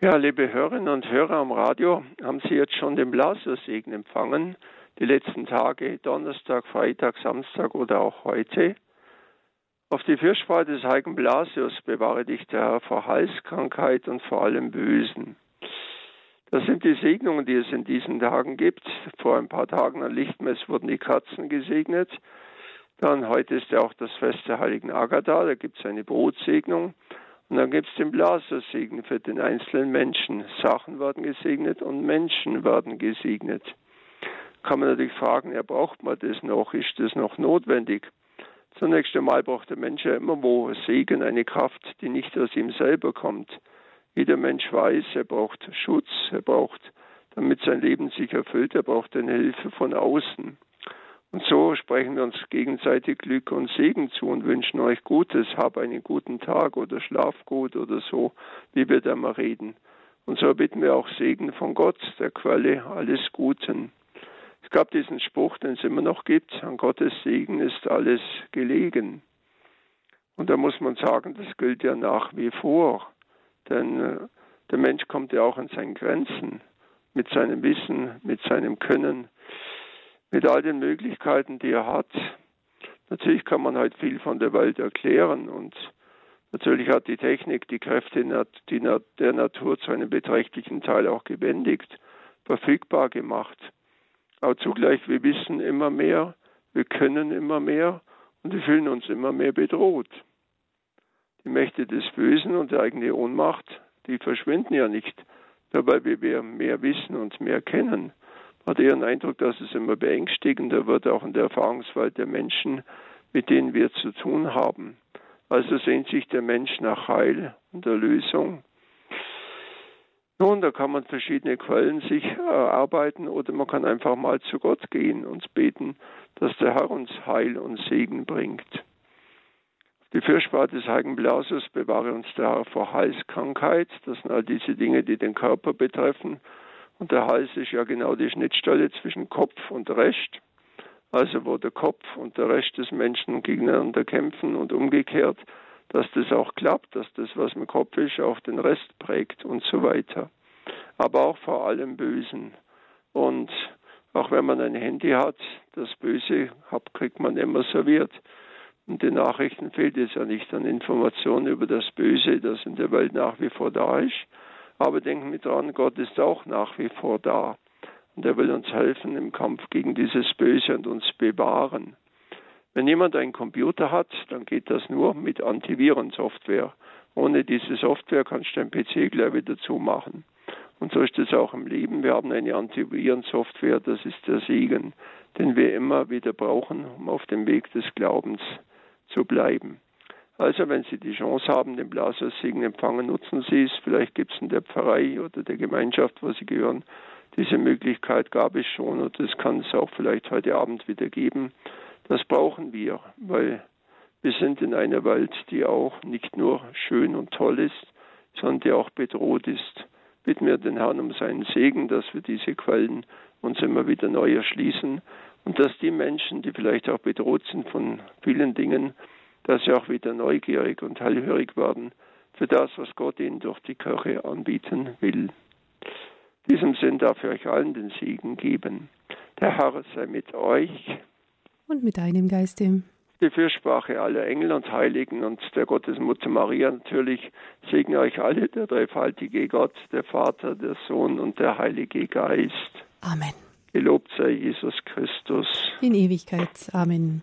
Ja, liebe Hörerinnen und Hörer am Radio, haben Sie jetzt schon den Blasursegen empfangen? Die letzten Tage, Donnerstag, Freitag, Samstag oder auch heute? Auf die Fürsprache des heiligen Blasius bewahre dich der Herr vor Halskrankheit und vor allem Bösen. Das sind die Segnungen, die es in diesen Tagen gibt. Vor ein paar Tagen an Lichtmess wurden die Katzen gesegnet. Dann heute ist ja auch das Fest der heiligen Agatha, da gibt es eine Brotsegnung. Und dann gibt es den Blasersegen für den einzelnen Menschen. Sachen werden gesegnet und Menschen werden gesegnet. Kann man natürlich fragen, ja, braucht man das noch? Ist das noch notwendig? Zunächst einmal braucht der Mensch ja immer wo Segen, eine Kraft, die nicht aus ihm selber kommt. Jeder Mensch weiß, er braucht Schutz, er braucht, damit sein Leben sich erfüllt, er braucht eine Hilfe von außen. Und so sprechen wir uns gegenseitig Glück und Segen zu und wünschen euch Gutes. Hab einen guten Tag oder schlaf gut oder so, wie wir da mal reden. Und so bitten wir auch Segen von Gott, der Quelle alles Guten. Es gab diesen Spruch, den es immer noch gibt, an Gottes Segen ist alles gelegen. Und da muss man sagen, das gilt ja nach wie vor. Denn äh, der Mensch kommt ja auch an seine Grenzen mit seinem Wissen, mit seinem Können mit all den Möglichkeiten, die er hat. Natürlich kann man halt viel von der Welt erklären und natürlich hat die Technik die Kräfte der Natur zu einem beträchtlichen Teil auch gebändigt, verfügbar gemacht. Aber zugleich, wir wissen immer mehr, wir können immer mehr und wir fühlen uns immer mehr bedroht. Die Mächte des Bösen und die eigene Ohnmacht, die verschwinden ja nicht, weil wir mehr wissen und mehr kennen hat eher den Eindruck, dass es immer beängstigender wird, auch in der Erfahrungswelt der Menschen, mit denen wir zu tun haben. Also sehnt sich der Mensch nach Heil und Erlösung. Nun, da kann man verschiedene Quellen sich erarbeiten oder man kann einfach mal zu Gott gehen und beten, dass der Herr uns Heil und Segen bringt. Die Fürsprache des heiligen Blasius bewahre uns der Herr vor Halskrankheit. Das sind all diese Dinge, die den Körper betreffen und der Hals ist ja genau die Schnittstelle zwischen Kopf und Recht. Also wo der Kopf und der Rest des Menschen gegeneinander kämpfen und umgekehrt, dass das auch klappt, dass das, was im Kopf ist, auch den Rest prägt und so weiter. Aber auch vor allem Bösen. Und auch wenn man ein Handy hat, das Böse kriegt man immer serviert. Und den Nachrichten fehlt es ja nicht an Informationen über das Böse, das in der Welt nach wie vor da ist. Aber denken wir dran, Gott ist auch nach wie vor da. Und er will uns helfen im Kampf gegen dieses Böse und uns bewahren. Wenn jemand einen Computer hat, dann geht das nur mit Antivirensoftware. Ohne diese Software kannst du deinen PC gleich wieder zumachen. Und so ist es auch im Leben. Wir haben eine Antivirensoftware, das ist der Segen, den wir immer wieder brauchen, um auf dem Weg des Glaubens zu bleiben. Also wenn Sie die Chance haben, den Blasersegen empfangen, nutzen Sie es. Vielleicht gibt es in der Pfarrei oder der Gemeinschaft, wo Sie gehören, diese Möglichkeit gab es schon und das kann es auch vielleicht heute Abend wieder geben. Das brauchen wir, weil wir sind in einer Welt, die auch nicht nur schön und toll ist, sondern die auch bedroht ist. Bitten wir den Herrn um seinen Segen, dass wir diese Quellen uns immer wieder neu erschließen und dass die Menschen, die vielleicht auch bedroht sind von vielen Dingen, dass sie auch wieder neugierig und hellhörig werden für das, was Gott ihnen durch die Kirche anbieten will. In diesem Sinn darf ich euch allen den Segen geben. Der Herr sei mit euch. Und mit deinem Geiste. Die Fürsprache aller Engel und Heiligen und der Gottesmutter Maria natürlich segne euch alle der dreifaltige Gott, der Vater, der Sohn und der Heilige Geist. Amen. Gelobt sei Jesus Christus. In Ewigkeit. Amen.